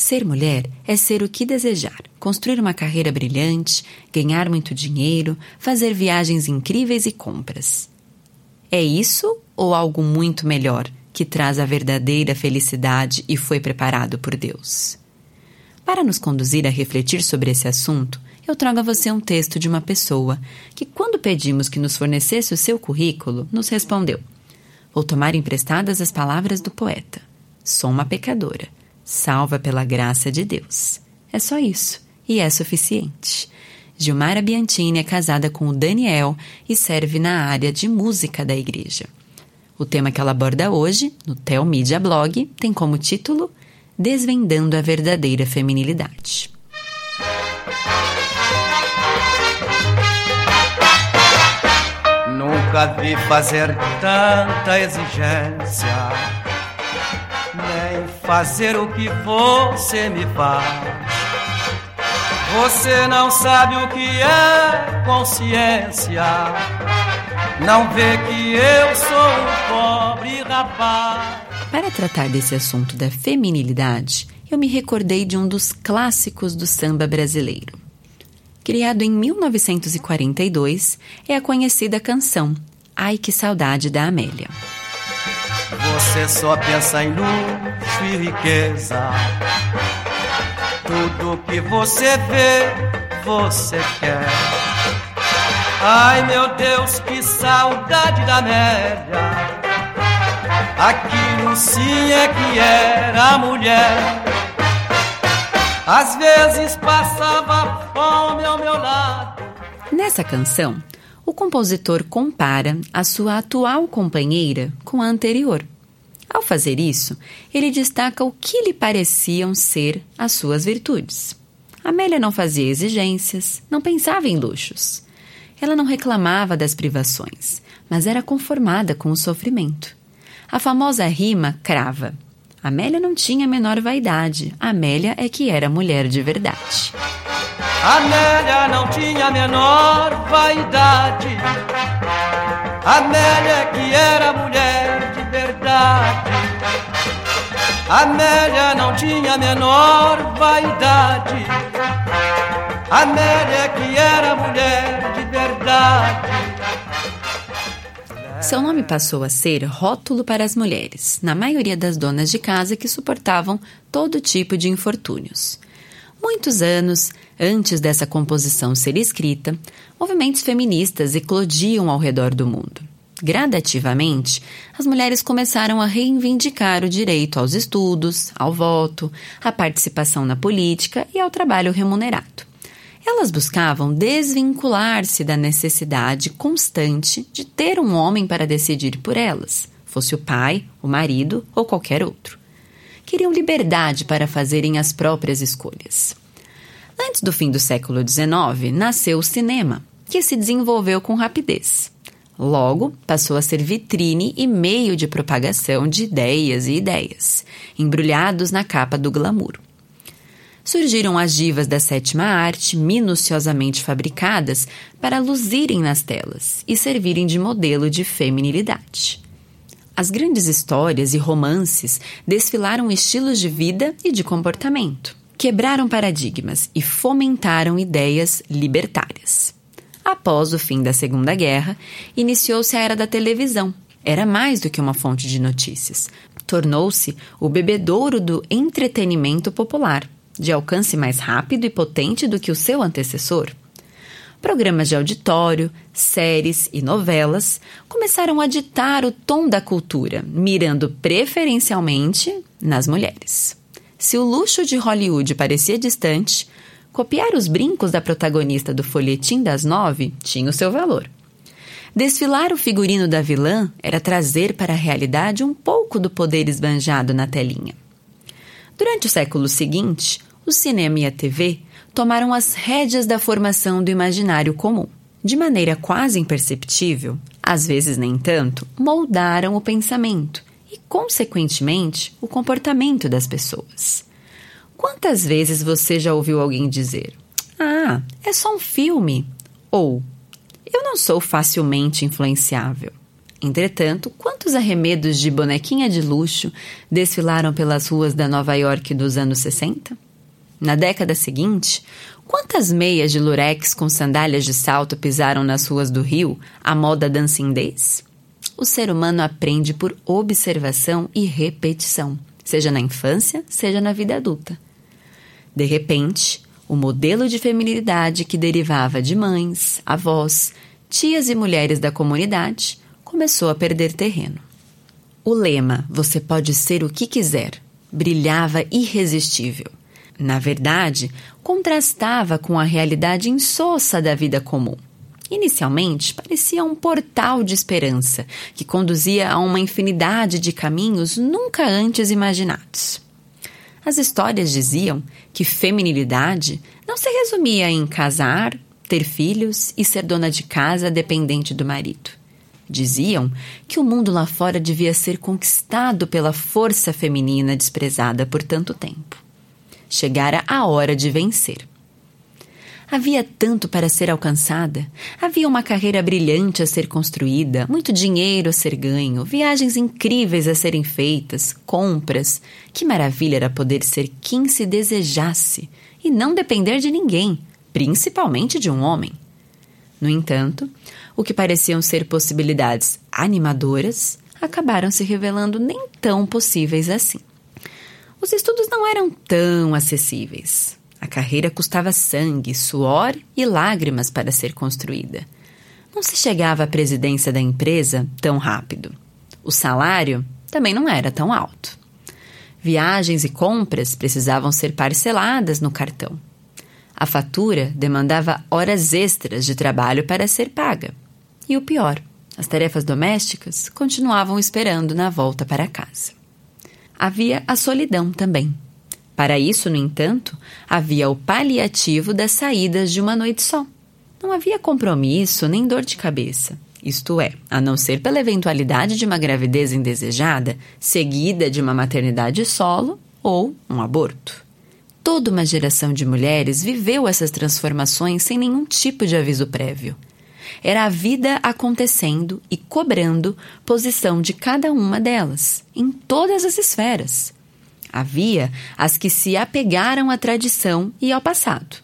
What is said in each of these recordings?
Ser mulher é ser o que desejar, construir uma carreira brilhante, ganhar muito dinheiro, fazer viagens incríveis e compras. É isso ou algo muito melhor que traz a verdadeira felicidade e foi preparado por Deus? Para nos conduzir a refletir sobre esse assunto, eu trago a você um texto de uma pessoa que, quando pedimos que nos fornecesse o seu currículo, nos respondeu: Vou tomar emprestadas as palavras do poeta. Sou uma pecadora, salva pela graça de Deus. É só isso, e é suficiente. Gilmara Biantini é casada com o Daniel e serve na área de música da igreja. O tema que ela aborda hoje, no Tel Media Blog, tem como título Desvendando a Verdadeira Feminilidade. Nunca vi fazer tanta exigência, fazer o que você me faz. Você não sabe o que é consciência, não vê que eu sou um pobre rapaz. Para tratar desse assunto da feminilidade, eu me recordei de um dos clássicos do samba brasileiro. Criado em 1942, é a conhecida canção Ai que saudade da Amélia. Você só pensa em luxo e riqueza. Tudo que você vê, você quer. Ai meu Deus, que saudade da Amélia. Aquilo sim é que era mulher. Às vezes passava fome ao meu lado. Nessa canção, o compositor compara a sua atual companheira com a anterior. Ao fazer isso, ele destaca o que lhe pareciam ser as suas virtudes. Amélia não fazia exigências, não pensava em luxos. Ela não reclamava das privações, mas era conformada com o sofrimento. A famosa rima crava. Amélia não tinha a menor vaidade. Amélia é que era mulher de verdade. Amélia não tinha a menor vaidade. Amélia é que era mulher Amélia não tinha a menor vaidade. Amélia é que era mulher de verdade. Seu nome passou a ser rótulo para as mulheres, na maioria das donas de casa que suportavam todo tipo de infortúnios. Muitos anos antes dessa composição ser escrita, movimentos feministas eclodiam ao redor do mundo. Gradativamente, as mulheres começaram a reivindicar o direito aos estudos, ao voto, à participação na política e ao trabalho remunerado. Elas buscavam desvincular-se da necessidade constante de ter um homem para decidir por elas, fosse o pai, o marido ou qualquer outro. Queriam liberdade para fazerem as próprias escolhas. Antes do fim do século XIX, nasceu o cinema, que se desenvolveu com rapidez. Logo, passou a ser vitrine e meio de propagação de ideias e ideias, embrulhados na capa do glamour surgiram as divas da sétima arte, minuciosamente fabricadas para luzirem nas telas e servirem de modelo de feminilidade. As grandes histórias e romances desfilaram estilos de vida e de comportamento, quebraram paradigmas e fomentaram ideias libertárias. Após o fim da Segunda Guerra, iniciou-se a era da televisão. Era mais do que uma fonte de notícias. Tornou-se o bebedouro do entretenimento popular de alcance mais rápido e potente do que o seu antecessor. Programas de auditório, séries e novelas começaram a ditar o tom da cultura, mirando preferencialmente nas mulheres. Se o luxo de Hollywood parecia distante, copiar os brincos da protagonista do folhetim das nove tinha o seu valor. Desfilar o figurino da vilã era trazer para a realidade um pouco do poder esbanjado na telinha. Durante o século seguinte, o cinema e a TV tomaram as rédeas da formação do imaginário comum. De maneira quase imperceptível, às vezes nem tanto, moldaram o pensamento e, consequentemente, o comportamento das pessoas. Quantas vezes você já ouviu alguém dizer: Ah, é só um filme? Ou Eu não sou facilmente influenciável. Entretanto, quantos arremedos de bonequinha de luxo desfilaram pelas ruas da Nova York dos anos 60? Na década seguinte, quantas meias de lurex com sandálias de salto pisaram nas ruas do Rio, à moda dancing days? O ser humano aprende por observação e repetição, seja na infância, seja na vida adulta. De repente, o modelo de feminilidade que derivava de mães, avós, tias e mulheres da comunidade começou a perder terreno. O lema Você pode ser o que quiser brilhava irresistível na verdade, contrastava com a realidade insossa da vida comum. Inicialmente, parecia um portal de esperança que conduzia a uma infinidade de caminhos nunca antes imaginados. As histórias diziam que feminilidade não se resumia em casar, ter filhos e ser dona de casa dependente do marido. Diziam que o mundo lá fora devia ser conquistado pela força feminina desprezada por tanto tempo chegara a hora de vencer. Havia tanto para ser alcançada, havia uma carreira brilhante a ser construída, muito dinheiro a ser ganho, viagens incríveis a serem feitas, compras. Que maravilha era poder ser quem se desejasse e não depender de ninguém, principalmente de um homem. No entanto, o que pareciam ser possibilidades animadoras acabaram se revelando nem tão possíveis assim. Os estudos não eram tão acessíveis. A carreira custava sangue, suor e lágrimas para ser construída. Não se chegava à presidência da empresa tão rápido. O salário também não era tão alto. Viagens e compras precisavam ser parceladas no cartão. A fatura demandava horas extras de trabalho para ser paga. E o pior, as tarefas domésticas continuavam esperando na volta para casa havia a solidão também. Para isso, no entanto, havia o paliativo das saídas de uma noite só. Não havia compromisso nem dor de cabeça. Isto é, a não ser pela eventualidade de uma gravidez indesejada, seguida de uma maternidade solo ou um aborto. Toda uma geração de mulheres viveu essas transformações sem nenhum tipo de aviso prévio. Era a vida acontecendo e cobrando posição de cada uma delas, em todas as esferas. Havia as que se apegaram à tradição e ao passado.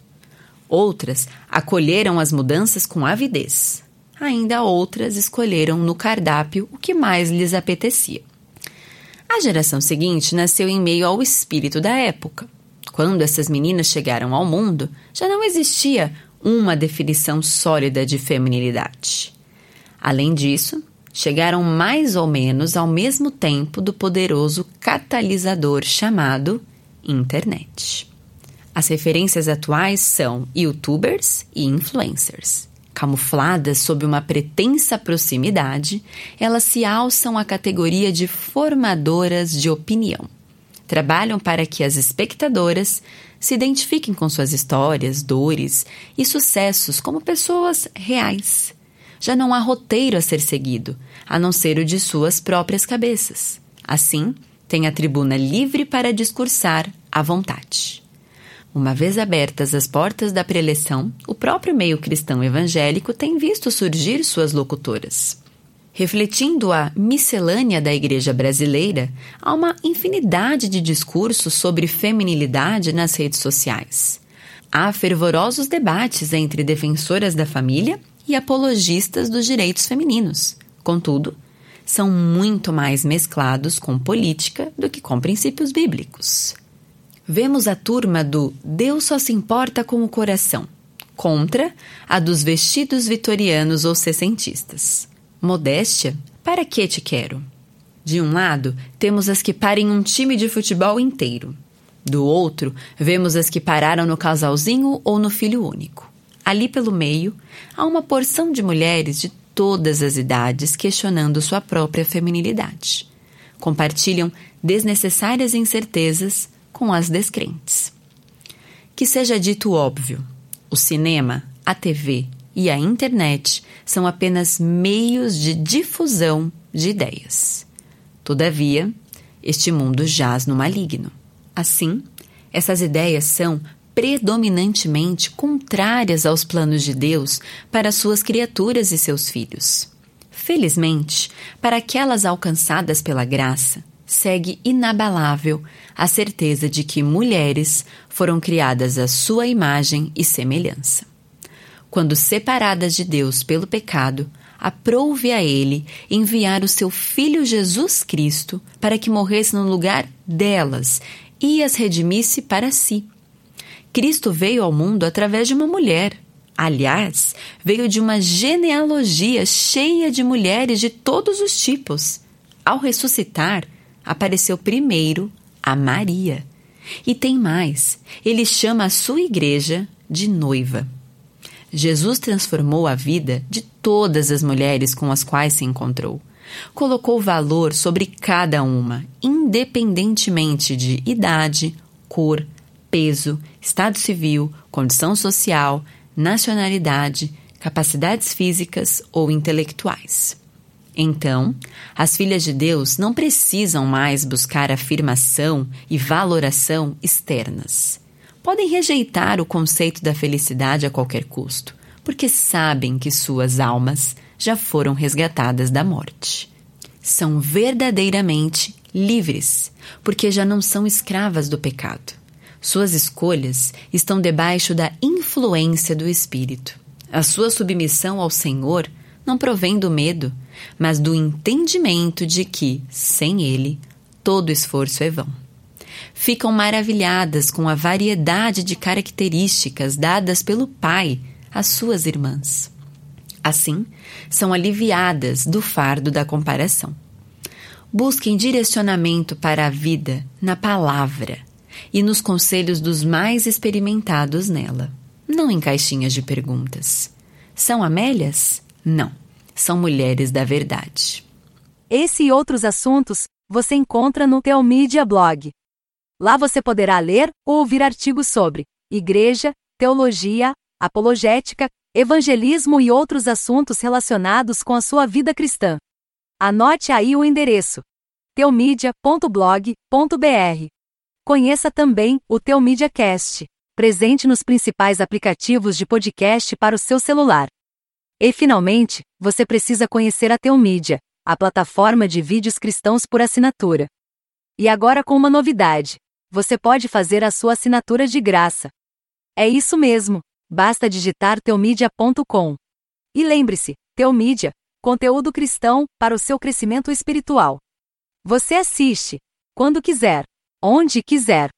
Outras acolheram as mudanças com avidez. Ainda outras escolheram no cardápio o que mais lhes apetecia. A geração seguinte nasceu em meio ao espírito da época. Quando essas meninas chegaram ao mundo, já não existia uma definição sólida de feminilidade. Além disso, chegaram mais ou menos ao mesmo tempo do poderoso catalisador chamado internet. As referências atuais são youtubers e influencers. Camufladas sob uma pretensa proximidade, elas se alçam à categoria de formadoras de opinião. Trabalham para que as espectadoras se identifiquem com suas histórias, dores e sucessos como pessoas reais. Já não há roteiro a ser seguido, a não ser o de suas próprias cabeças. Assim, tem a tribuna livre para discursar à vontade. Uma vez abertas as portas da preleção, o próprio meio cristão evangélico tem visto surgir suas locutoras. Refletindo a miscelânea da Igreja brasileira, há uma infinidade de discursos sobre feminilidade nas redes sociais. Há fervorosos debates entre defensoras da família e apologistas dos direitos femininos. Contudo, são muito mais mesclados com política do que com princípios bíblicos. Vemos a turma do Deus só se importa com o coração, contra a dos vestidos vitorianos ou sessentistas. Modéstia? Para que te quero? De um lado, temos as que parem um time de futebol inteiro. Do outro, vemos as que pararam no casalzinho ou no filho único. Ali pelo meio, há uma porção de mulheres de todas as idades questionando sua própria feminilidade. Compartilham desnecessárias incertezas com as descrentes. Que seja dito óbvio: o cinema, a TV, e a internet são apenas meios de difusão de ideias. Todavia, este mundo jaz no maligno. Assim, essas ideias são predominantemente contrárias aos planos de Deus para suas criaturas e seus filhos. Felizmente, para aquelas alcançadas pela graça, segue inabalável a certeza de que mulheres foram criadas à sua imagem e semelhança. Quando separadas de Deus pelo pecado, aprouve a Ele enviar o seu Filho Jesus Cristo para que morresse no lugar delas e as redimisse para si. Cristo veio ao mundo através de uma mulher. Aliás, veio de uma genealogia cheia de mulheres de todos os tipos. Ao ressuscitar, apareceu primeiro a Maria. E tem mais: ele chama a sua igreja de noiva. Jesus transformou a vida de todas as mulheres com as quais se encontrou. Colocou valor sobre cada uma, independentemente de idade, cor, peso, estado civil, condição social, nacionalidade, capacidades físicas ou intelectuais. Então, as filhas de Deus não precisam mais buscar afirmação e valoração externas. Podem rejeitar o conceito da felicidade a qualquer custo, porque sabem que suas almas já foram resgatadas da morte. São verdadeiramente livres, porque já não são escravas do pecado. Suas escolhas estão debaixo da influência do Espírito. A sua submissão ao Senhor não provém do medo, mas do entendimento de que, sem ele, todo esforço é vão. Ficam maravilhadas com a variedade de características dadas pelo Pai às suas irmãs. Assim, são aliviadas do fardo da comparação. Busquem direcionamento para a vida na palavra e nos conselhos dos mais experimentados nela, não em caixinhas de perguntas. São Amélias? Não, são mulheres da verdade. Esse e outros assuntos você encontra no Teomídia Blog. Lá você poderá ler ou ouvir artigos sobre igreja, teologia, apologética, evangelismo e outros assuntos relacionados com a sua vida cristã. Anote aí o endereço: teomídia.blog.br. Conheça também o Teomídia Cast, presente nos principais aplicativos de podcast para o seu celular. E finalmente, você precisa conhecer a Teomídia, a plataforma de vídeos cristãos por assinatura. E agora com uma novidade: você pode fazer a sua assinatura de graça. É isso mesmo, basta digitar teomídia.com. E lembre-se, Teomídia, conteúdo cristão para o seu crescimento espiritual. Você assiste, quando quiser, onde quiser